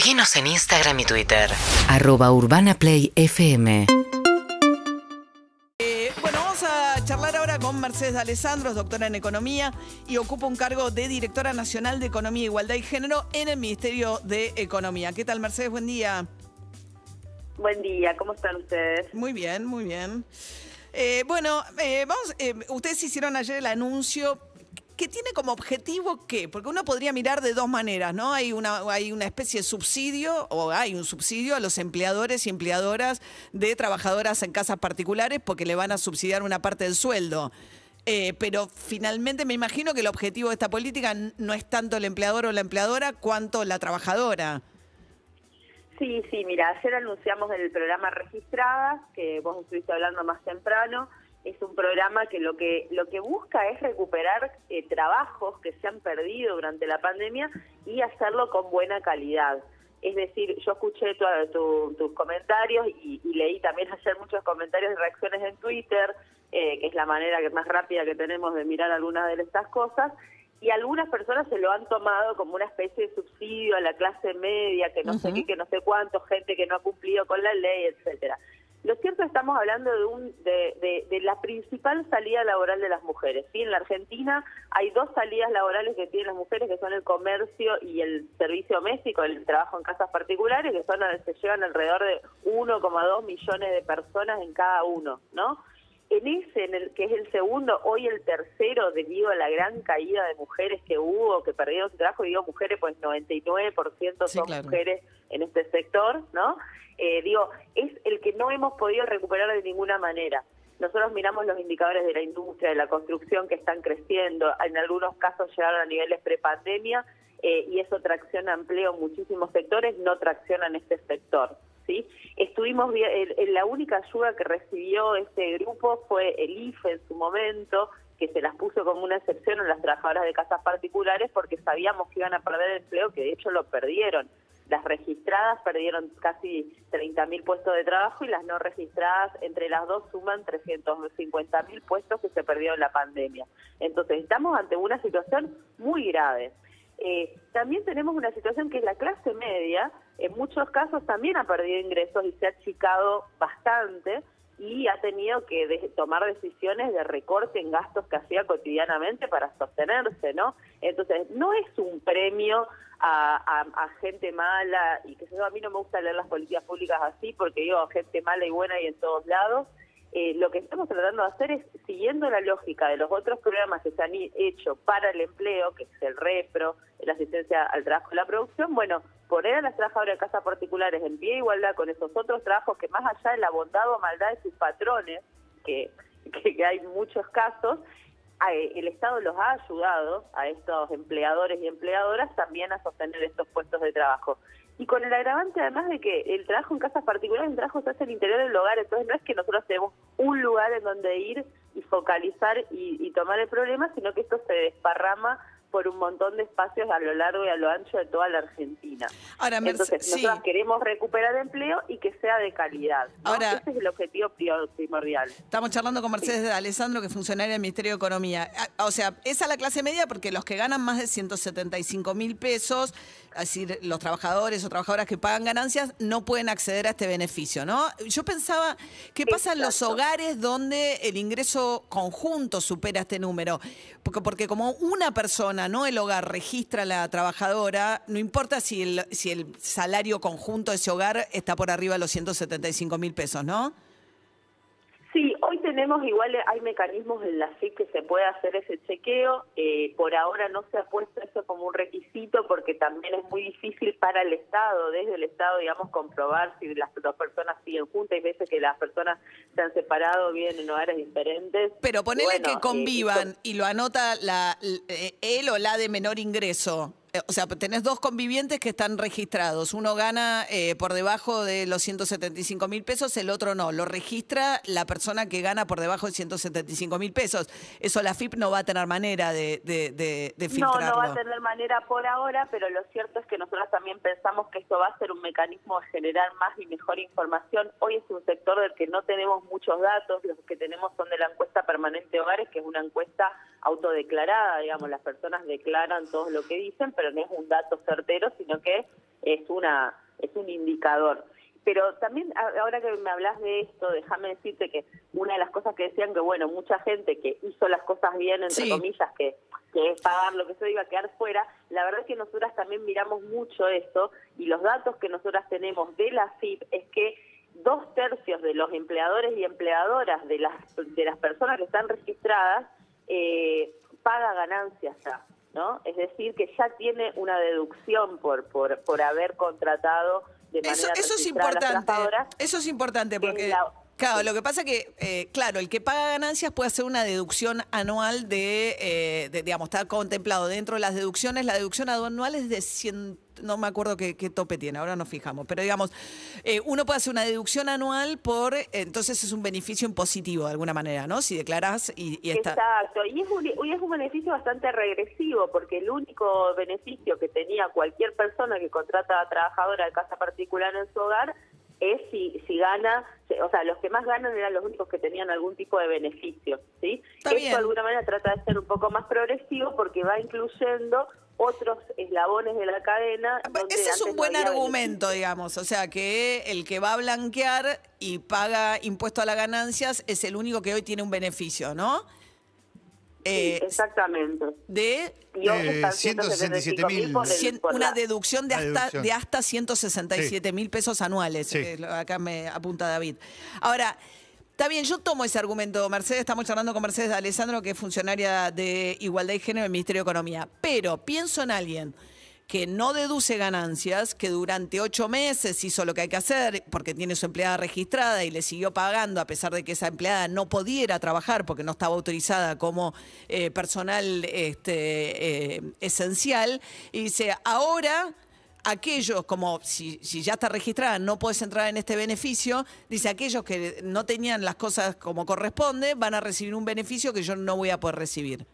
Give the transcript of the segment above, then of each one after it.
Seguinos en Instagram y Twitter. Arroba Urbana Play FM. Eh, bueno, vamos a charlar ahora con Mercedes Alessandro, doctora en Economía y ocupa un cargo de Directora Nacional de Economía, Igualdad y Género en el Ministerio de Economía. ¿Qué tal, Mercedes? Buen día. Buen día, ¿cómo están ustedes? Muy bien, muy bien. Eh, bueno, eh, vamos, eh, ustedes hicieron ayer el anuncio que tiene como objetivo qué? Porque uno podría mirar de dos maneras, ¿no? Hay una, hay una especie de subsidio, o hay un subsidio a los empleadores y empleadoras de trabajadoras en casas particulares porque le van a subsidiar una parte del sueldo. Eh, pero finalmente me imagino que el objetivo de esta política no es tanto el empleador o la empleadora cuanto la trabajadora. Sí, sí, mira, ayer anunciamos el programa Registradas, que vos estuviste hablando más temprano. Es un programa que lo que lo que busca es recuperar eh, trabajos que se han perdido durante la pandemia y hacerlo con buena calidad. Es decir, yo escuché tu- tu- tus comentarios y, y leí también ayer muchos comentarios y reacciones en Twitter, eh, que es la manera que más rápida que tenemos de mirar algunas de estas cosas. Y algunas personas se lo han tomado como una especie de subsidio a la clase media, que no sé qué, que no sé cuánto, gente que no ha cumplido con la ley, etcétera. Lo cierto estamos hablando de, un, de, de- de la principal salida laboral de las mujeres. ¿sí? En la Argentina hay dos salidas laborales que tienen las mujeres, que son el comercio y el servicio doméstico, el trabajo en casas particulares, que son se llevan alrededor de 1,2 millones de personas en cada uno, ¿no? En ese, en el que es el segundo, hoy el tercero, debido a la gran caída de mujeres que hubo, que perdieron su trabajo, y digo mujeres, pues 99% Sí, son claro. mujeres en este sector, ¿no? Eh, digo, es el que no hemos podido recuperar de ninguna manera. Nosotros miramos los indicadores de la industria, de la construcción que están creciendo, en algunos casos llegaron a niveles prepandemia eh, y eso tracciona empleo en muchísimos sectores, no tracciona en este sector. ¿Sí? Estuvimos, la única ayuda que recibió este grupo fue el IFE en su momento, que se las puso como una excepción a las trabajadoras de casas particulares porque sabíamos que iban a perder empleo, que de hecho lo perdieron. Las registradas perdieron casi 30.000 puestos de trabajo y las no registradas entre las dos suman 350.000 puestos que se perdieron en la pandemia. Entonces estamos ante una situación muy grave. Eh, también tenemos una situación que es la clase media, en muchos casos también ha perdido ingresos y se ha achicado bastante y ha tenido que tomar decisiones de recorte en gastos que hacía cotidianamente para sostenerse, ¿no? Entonces, no es un premio a, gente mala, y que yo, a mí no me gusta leer las políticas públicas así, porque digo, gente mala y buena y en todos lados, eh, lo que estamos tratando de hacer es, siguiendo la lógica de los otros programas que se han hecho para el empleo, que es el REPRO, la asistencia al trabajo y la producción, bueno, poner a las trabajadoras de casas particulares en pie de igualdad con esos otros trabajos que más allá de la bondad o maldad de sus patrones, que, que, que hay muchos casos, el Estado los ha ayudado a estos empleadores y empleadoras también a sostener estos puestos de trabajo. Y con el agravante además de que el trabajo en casas particulares, el trabajo se hace el interior del hogar, entonces no es que nosotros tenemos un lugar en donde ir y focalizar y, y tomar el problema, sino que esto se desparrama por un montón de espacios a lo largo y a lo ancho de toda la Argentina. Ahora, Merce- Entonces, sí. nosotros queremos recuperar empleo y que sea de calidad. ¿no? Ahora- Ese es el objetivo primordial. Estamos charlando con Mercedes de Alessandro, que es funcionaria del Ministerio de Economía. Ah, O sea, esa es la clase media porque los que ganan más de 175 mil pesos, es decir, los trabajadores o trabajadoras que pagan ganancias, no pueden acceder a este beneficio, ¿no? Yo pensaba, ¿qué pasa en los hogares donde el ingreso conjunto supera este número? Porque, porque como una persona, no el hogar, registra a la trabajadora, no importa si el, si el salario conjunto de ese hogar está por arriba de los 175 mil pesos, ¿no? Tenemos igual, hay mecanismos en la FIP que se puede hacer ese chequeo. Eh, por ahora no se ha puesto eso como un requisito porque también es muy difícil para el Estado, desde el Estado, digamos, comprobar si las dos personas siguen juntas. Hay veces que las personas se han separado, viven en hogares diferentes. Pero ponele Bueno, que eh, convivan y lo anota la, eh, él o la de menor ingreso. Eh, O sea, tenés dos convivientes que están registrados. Uno gana eh, por debajo de los 175 mil pesos, el otro no. Lo registra la persona que gana por debajo de 175 mil pesos. Eso la FIP no va a tener manera de, de, de- de No, filtrarlo. no va a tener manera por ahora, pero lo cierto es que nosotros también pensamos que esto va a ser un mecanismo de generar más y mejor información. Hoy es un sector del que no tenemos muchos datos, los que tenemos son de la encuesta permanente hogares, que es una encuesta autodeclarada, digamos, las personas declaran todo lo que dicen, pero no es un dato certero, sino que es una es un indicador. Pero también ahora que me hablas de esto, déjame decirte que una de las cosas que decían que, bueno, mucha gente que hizo las cosas bien, entre Sí. comillas, que, que es pagar lo que se iba a quedar fuera, la verdad es que nosotras también miramos mucho esto y los datos que nosotras tenemos de la FIP es que dos tercios de los empleadores y empleadoras de las, de las personas que están registradas eh, paga ganancias ya, ¿no? Es decir, que ya tiene una deducción por, por, por haber contratado de manera Eso, eso es a las importante. trabajadoras. Eso es importante que porque, la- claro, lo que pasa que, eh, claro, el que paga ganancias puede hacer una deducción anual de, eh, de, digamos, está contemplado dentro de las deducciones. La deducción anual es de 100, no me acuerdo qué, qué tope tiene, ahora nos fijamos. Pero digamos, eh, uno puede hacer una deducción anual por, entonces es un beneficio impositivo de alguna manera, ¿no? Si declaras y, y está. Exacto, y es, un, y es un beneficio bastante regresivo, porque el único beneficio que tenía cualquier persona que contrata a trabajadora de casa particular en su hogar es si, si gana, o sea, los que más ganan eran los únicos que tenían algún tipo de beneficio, ¿sí? Está Esto bien. de alguna manera trata de ser un poco más progresivo porque va incluyendo otros eslabones de la cadena. Ah, Ese es un buen argumento, digamos. O sea, que el que va a blanquear y paga impuesto a las ganancias es el único que hoy tiene un beneficio, ¿no? Eh, Sí, exactamente. de Y hoy Eh, están 167.000. 175.000 por el- cien- por una deducción de hasta, deducción. de hasta 167 mil pesos anuales. Sí. que lo- acá me apunta David. Ahora, está bien, yo tomo ese argumento. Mercedes, estamos charlando con Mercedes de Alessandro, que es funcionaria de Igualdad y Género del Ministerio de Economía. Pero pienso en alguien que no deduce ganancias, que durante ocho meses hizo lo que hay que hacer porque tiene su empleada registrada y le siguió pagando a pesar de que esa empleada no pudiera trabajar porque no estaba autorizada como eh, personal este, eh, esencial. Y dice, ahora aquellos, como si, ya está registrada, no puedes entrar en este beneficio, dice, aquellos que no tenían las cosas como corresponde, van a recibir un beneficio que yo no voy a poder recibir.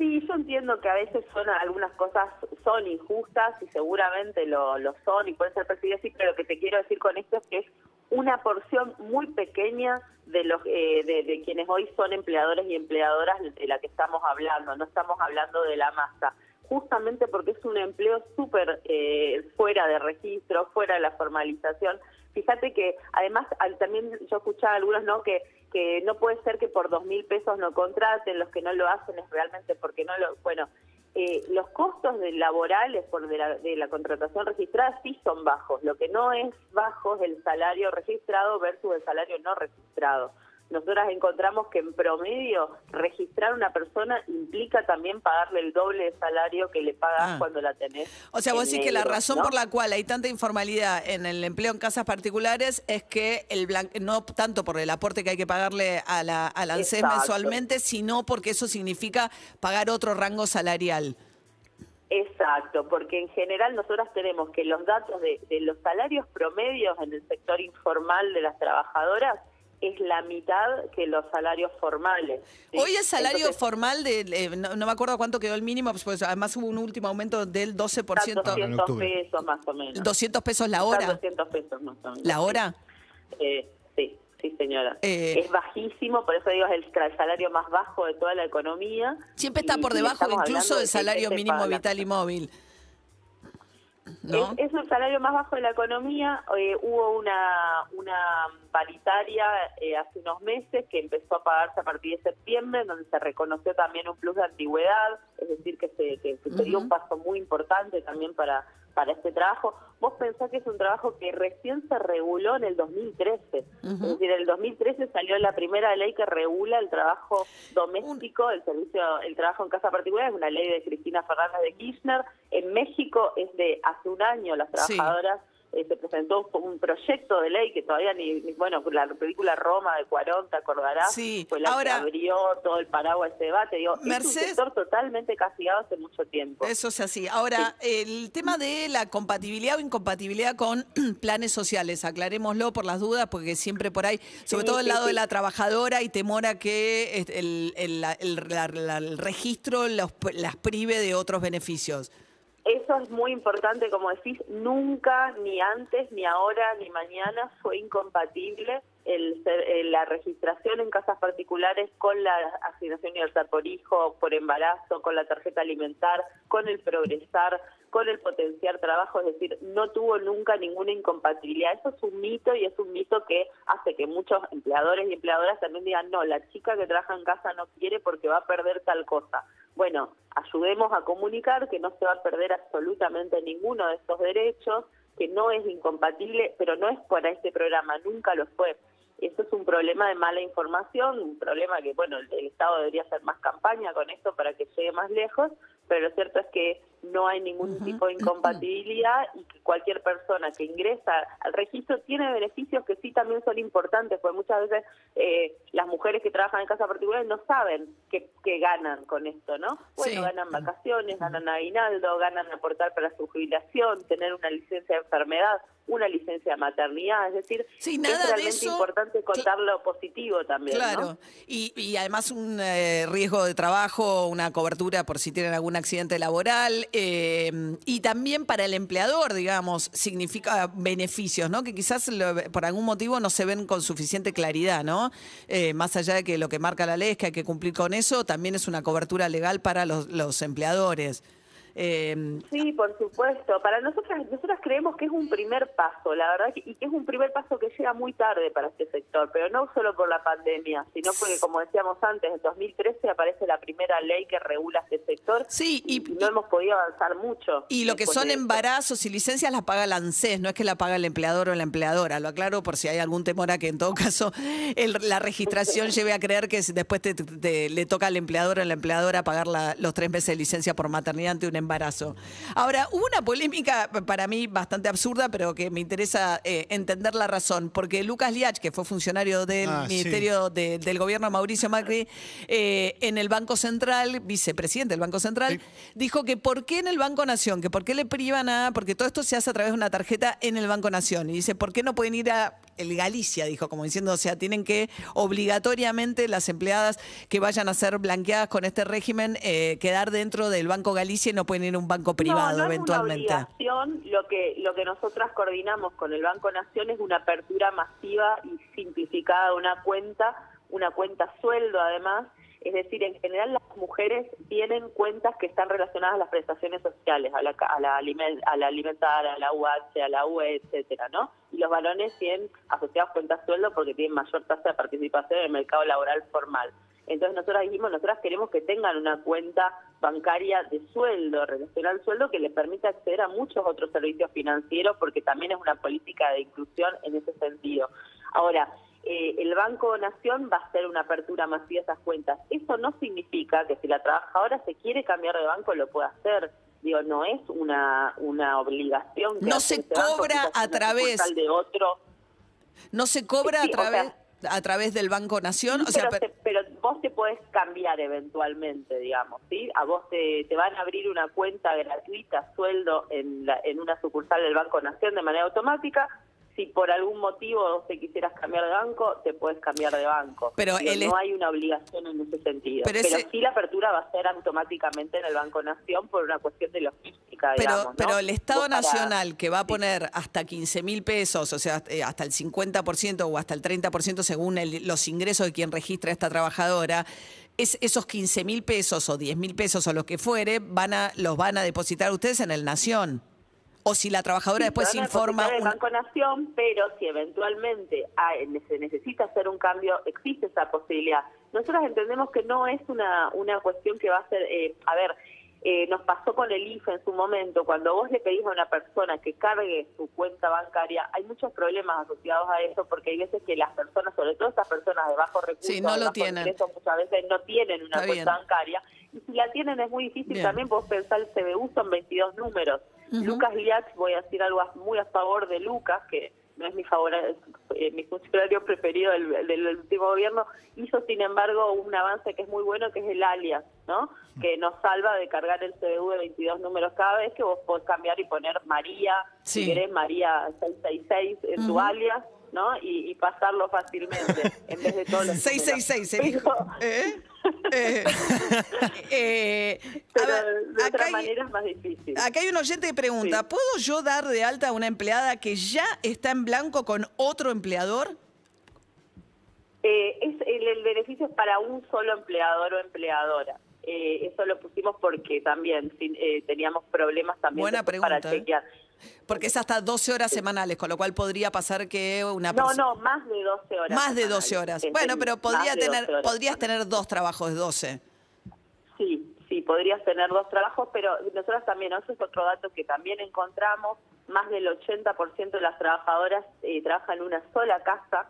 Sí, yo entiendo que a veces son algunas cosas son injustas y seguramente lo, lo son y pueden ser percibidas así, pero lo que te quiero decir con esto es que es una porción muy pequeña de los eh, de, de quienes hoy son empleadores y empleadoras de la que estamos hablando, no estamos hablando de la masa, justamente porque es un empleo súper eh, fuera de registro, fuera de la formalización. Fíjate que además al- también yo escuchaba a algunos no que que no puede ser que por dos mil pesos no contraten, los que no lo hacen es realmente porque no lo, bueno, eh, los costos de laborales por de la, de la contratación registrada sí son bajos, lo que no es bajo es el salario registrado versus el salario no registrado. Nosotras encontramos que en promedio registrar una persona implica también pagarle el doble de salario que le pagas Ah. cuando la tenés. O sea, vos decís que la razón ¿no? por la cual hay tanta informalidad en el empleo en casas particulares es que el blan- no tanto por el aporte que hay que pagarle a la, al ANSES mensualmente, sino porque eso significa pagar otro rango salarial. Exacto, porque en general nosotras tenemos que los datos de, de los salarios promedios en el sector informal de las trabajadoras es la mitad que los salarios formales. ¿sí? Hoy el salario Entonces, formal, de, eh, no, no me acuerdo cuánto quedó el mínimo, pues, pues, además hubo un último aumento del 12%. están 200 octubre. pesos más o menos. 200 pesos la hora. 200 pesos más o menos. ¿La hora? Eh, sí, sí señora. Eh. es bajísimo, por eso digo es el, el salario más bajo de toda la economía. Siempre está Y- por debajo incluso del salario mínimo vital y móvil. ¿No? Es, es el salario más bajo de la economía. Eh, hubo una, una paritaria eh, hace unos meses que empezó a pagarse a partir de septiembre, donde se reconoció también un plus de antigüedad, es decir, que se, que, que se dio un paso muy importante también para, para este trabajo. Vos pensás que es un trabajo que recién se reguló en el 2013. Es decir, en el 2013 salió la primera ley que regula el trabajo doméstico, el servicio, el trabajo en casa particular, es una ley de Cristina Fernández de Kirchner. En México es de hace un año las Sí. Eh, se presentó un proyecto de ley que todavía ni, ni- bueno, la película Roma de Cuarón, te acordarás, Sí, fue la ahora- que abrió todo el paraguas de debate. Digo, es Mercedes- un sector totalmente castigado hace mucho tiempo. Eso es así. Ahora, el tema de la compatibilidad o incompatibilidad con planes sociales, aclarémoslo por las dudas, porque siempre por ahí, sobre Sí, todo el lado de la trabajadora y temor a que este, el, el- la- el- la- la- el registro los- las prive de otros beneficios. Eso es muy importante, como decís, nunca, ni antes, ni ahora, ni mañana fue incompatible el, eh, la registración en casas particulares con la asignación universal por hijo, por embarazo, con la tarjeta alimentar, con el progresar, con el potenciar trabajo, es decir, no tuvo nunca ninguna incompatibilidad. Eso es un mito y es un mito que hace que muchos empleadores y empleadoras también digan, no, la chica que trabaja en casa no quiere porque va a perder tal cosa. Bueno, ayudemos a comunicar que no se va a perder absolutamente ninguno de estos derechos, que no es incompatible, pero no es para este programa, nunca lo fue. Eso es un problema de mala información, un problema que, bueno, el, Estado debería hacer más campaña con esto para que llegue más lejos, pero lo cierto es que no hay ningún tipo de incompatibilidad y que cualquier persona que ingresa al registro tiene beneficios que sí también son importantes, porque muchas veces eh, las mujeres que trabajan en casa particulares no saben qué, qué ganan con esto, ¿no? Bueno, Sí. ganan vacaciones, ganan aguinaldo, ganan aportar para su jubilación, tener una licencia de enfermedad, una licencia de maternidad, es decir, Sí, nada es de realmente eso- importante contar lo positivo también, Claro, ¿no? y, y además un eh, riesgo de trabajo, una cobertura por si tienen algún accidente laboral, eh, y también para el empleador, digamos, significa beneficios, ¿no? Que quizás lo- por algún motivo no se ven con suficiente claridad, ¿no? Eh, más allá de que lo que marca la ley es que hay que cumplir con eso, también es una cobertura legal para los, los empleadores. Eh, Sí, por supuesto. Para nosotras, nosotras creemos que es un primer paso, la verdad, y que es un primer paso que llega muy tarde para este sector, pero no solo por la pandemia, sino porque, como decíamos antes, en 2013 aparece la primera ley que regula este sector Sí, y- no hemos podido avanzar mucho. Y lo que son embarazos y licencias las paga la ANSES, no es que la paga el empleador o la empleadora. Lo aclaro por si hay algún temor a que en todo caso el- la registración lleve a creer que después te, te- le toca al empleador o a la empleadora pagar la- los tres meses de licencia por maternidad ante un embarazo. Ahora, hubo una polémica para mí bastante absurda, pero que me interesa eh, entender la razón, porque Lucas Liach, que fue funcionario del Ah, sí. Ministerio de- del Gobierno de Mauricio Macri, eh, en el Banco Central, vicepresidente del Banco Central, Sí. dijo que por qué en el Banco Nación, que por qué le privan a, porque todo esto se hace a través de una tarjeta en el Banco Nación. Y dice, ¿por qué no pueden ir a el Galicia? Dijo, como diciendo, o sea, tienen que obligatoriamente las empleadas que vayan a ser blanqueadas con este régimen eh, quedar dentro del Banco Galicia y no pueden ir a un banco privado no, no eventualmente. Es una obligación. Lo que lo que nosotras coordinamos con el Banco Nación es una apertura masiva y simplificada de una cuenta, una cuenta sueldo además. Es decir, en general las mujeres tienen cuentas que están relacionadas a las prestaciones sociales, a la, a la, alimen- a la alimentar, a la UH, a la UE, etcétera, ¿no? Y los varones tienen asociados cuentas sueldo porque tienen mayor tasa de participación en el mercado laboral formal. Entonces nosotros dijimos, nosotras queremos que tengan una cuenta bancaria de sueldo, relacionada al sueldo, que les permita acceder a muchos otros servicios financieros, porque también es una política de inclusión en ese sentido. Ahora, eh, el Banco Nación va a hacer una apertura masiva de esas cuentas. Eso no significa que si la trabajadora se quiere cambiar de banco lo pueda hacer. Digo, no es una, una obligación. que No se banco, cobra a través- de otro. No se cobra Sí, a o sea- través a través del Banco Nación, o sea, pero, per- te- pero vos te podés cambiar eventualmente, digamos, ¿sí? A vos te, te van a abrir una cuenta gratuita, sueldo, en, la- en una sucursal del Banco Nación de manera automática. Si por algún motivo te quisieras cambiar de banco, te puedes cambiar de banco. Pero el no hay una obligación en ese sentido. Pero Pero, ese- sí la apertura va a ser automáticamente en el Banco Nación por una cuestión de logística, Pero, digamos, ¿no? pero el Estado para- Nacional que va a Sí. poner hasta 15 mil pesos, o sea, eh, hasta el 50% o hasta el 30% según el- los ingresos de quien registra a esta trabajadora, es, esos 15 mil pesos o 10 mil pesos o lo que fuere, van a, los van a depositar ustedes en el Nación. O si la trabajadora Sí, después informa... el una- Banco Nación, pero si eventualmente hay- se necesita hacer un cambio, existe esa posibilidad. Nosotros entendemos que no es una, una cuestión que va a ser, eh, a ver, eh, nos pasó con el IFE en su momento, cuando vos le pedís a una persona que cargue su cuenta bancaria, hay muchos problemas asociados a eso, porque hay veces que las personas, sobre todo esas personas de Sí, no lo tienen. ingresos, muchas veces no tienen una Está bien. cuenta bancaria, y si la tienen es muy difícil Bien. también, vos pensar el CBU son 22 números. Lucas Liach, voy a decir algo muy a favor de Lucas, que no es mi favor, eh, mi funcionario preferido del, del último gobierno, hizo sin embargo un avance que es muy bueno, que es el alias, ¿no? Que nos salva de cargar el CBU de 22 números cada vez que vos podés cambiar y poner María, Sí. si querés María 666 en tu alias, ¿no? Y, y pasarlo fácilmente en vez de todos los 666 se dijo. ¿Eh? Eh, eh, a Pero, ver, de otra hay- manera es más difícil. Acá hay un oyente que pregunta, Sí. ¿puedo yo dar de alta a una empleada que ya está en blanco con otro empleador? Eh, es el, el beneficio es para un solo empleador o empleadora. Eh, eso lo pusimos porque también teníamos problemas también Buena para pregunta, ¿eh? chequear. Porque es hasta 12 horas semanales, con lo cual podría pasar que una No, persona... no, más de 12 horas. Más de 12 semanales. horas. Bueno, pero podría de 12 tener, podrías tener dos trabajos de 12. Sí, sí, podrías tener dos trabajos, pero nosotros también, ese es otro dato que también encontramos, más del 80% de las trabajadoras eh, trabajan en una sola casa.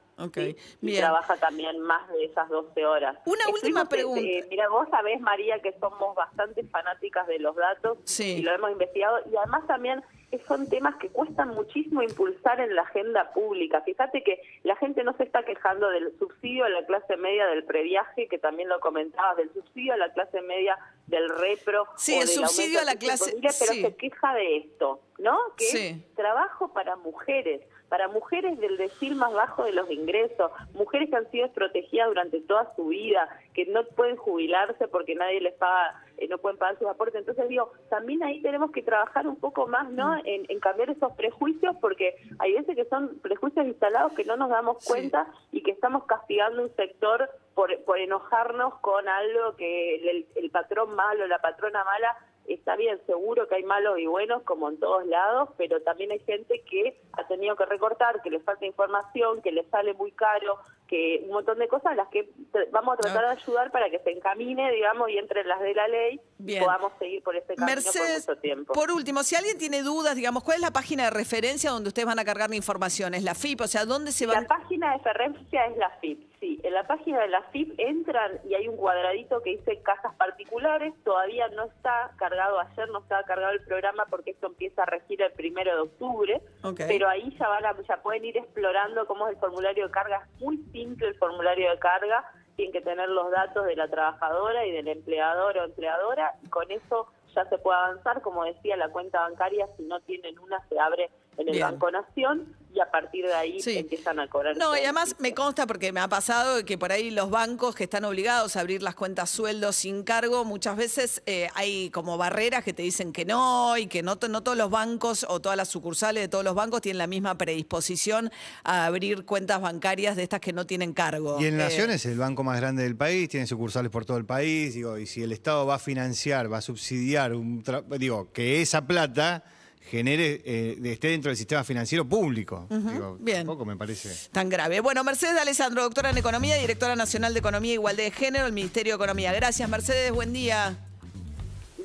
Y trabaja también más de esas 12 horas. Una última pregunta. eh, mira, vos sabés, María, que somos bastante fanáticas de los datos Sí. y lo hemos investigado. Y además también son temas que cuestan muchísimo impulsar en la agenda pública. Fíjate que la gente no se está quejando del subsidio a la clase media del previaje, que también lo comentabas, del subsidio a la clase media del repro. Sí, o el del subsidio a la clase- pero sí. se queja de esto, ¿no? Que Sí. es trabajo para mujeres, para mujeres del decil más bajo de los ingresos, mujeres que han sido desprotegidas durante toda su vida, que no pueden jubilarse porque nadie les paga, eh, no pueden pagar sus aportes. Entonces digo, también ahí tenemos que trabajar un poco más, ¿no? Mm. En, en cambiar esos prejuicios, porque hay veces que son prejuicios instalados que no nos damos Sí. cuenta y que estamos castigando un sector por, por enojarnos con algo que el, el patrón malo, la patrona mala está bien, seguro que hay malos y buenos como en todos lados, pero también hay gente que ha tenido que recortar, que le falta información, que le sale muy caro, que un montón de cosas las que vamos a tratar de ayudar para que se encamine, digamos, y entre las de la ley Bien. podamos seguir por ese camino Mercedes, por mucho tiempo. por último, si alguien tiene dudas, digamos, ¿cuál es la página de referencia donde ustedes van a cargar la información? ¿Es la FIP? O sea, ¿dónde se La van? página de referencia es la FIP, sí. En la página de la FIP entran y hay un cuadradito que dice casas particulares. Todavía no está cargado, ayer no estaba cargado el programa porque esto empieza a regir el primero de octubre. Pero ahí ya, van a, ya pueden ir explorando cómo es el formulario de carga. Es muy simple el formulario de carga. Tienen que tener los datos de la trabajadora y del empleador o empleadora. Y con eso ya se puede avanzar. Como decía, la cuenta bancaria, si no tienen una, se abre en el Bien. Banco Nación y a partir de ahí Sí. empiezan a cobrar. No, y además me consta porque me ha pasado que por ahí los bancos que están obligados a abrir las cuentas sueldos sin cargo, muchas veces eh, hay como barreras que te dicen que no y que no, no todos los bancos o todas las sucursales de todos los bancos tienen la misma predisposición a abrir cuentas bancarias de estas que no tienen cargo. Y en Eh, Nación es el banco más grande del país, tiene sucursales por todo el país, digo, y si el Estado va a financiar, va a subsidiar, un tra- digo, que esa plata genere, eh, esté dentro del sistema financiero público. Digo, bien. Tampoco me parece. Tan grave. Bueno, Mercedes de Alessandro, doctora en Economía, directora nacional de Economía e Igualdad de Género, el Ministerio de Economía. Gracias, Mercedes. Buen día.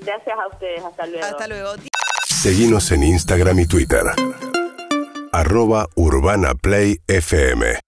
Gracias a ustedes. Hasta luego. Hasta luego. Seguinos en Instagram y Twitter. Arroba Urbana Play FM.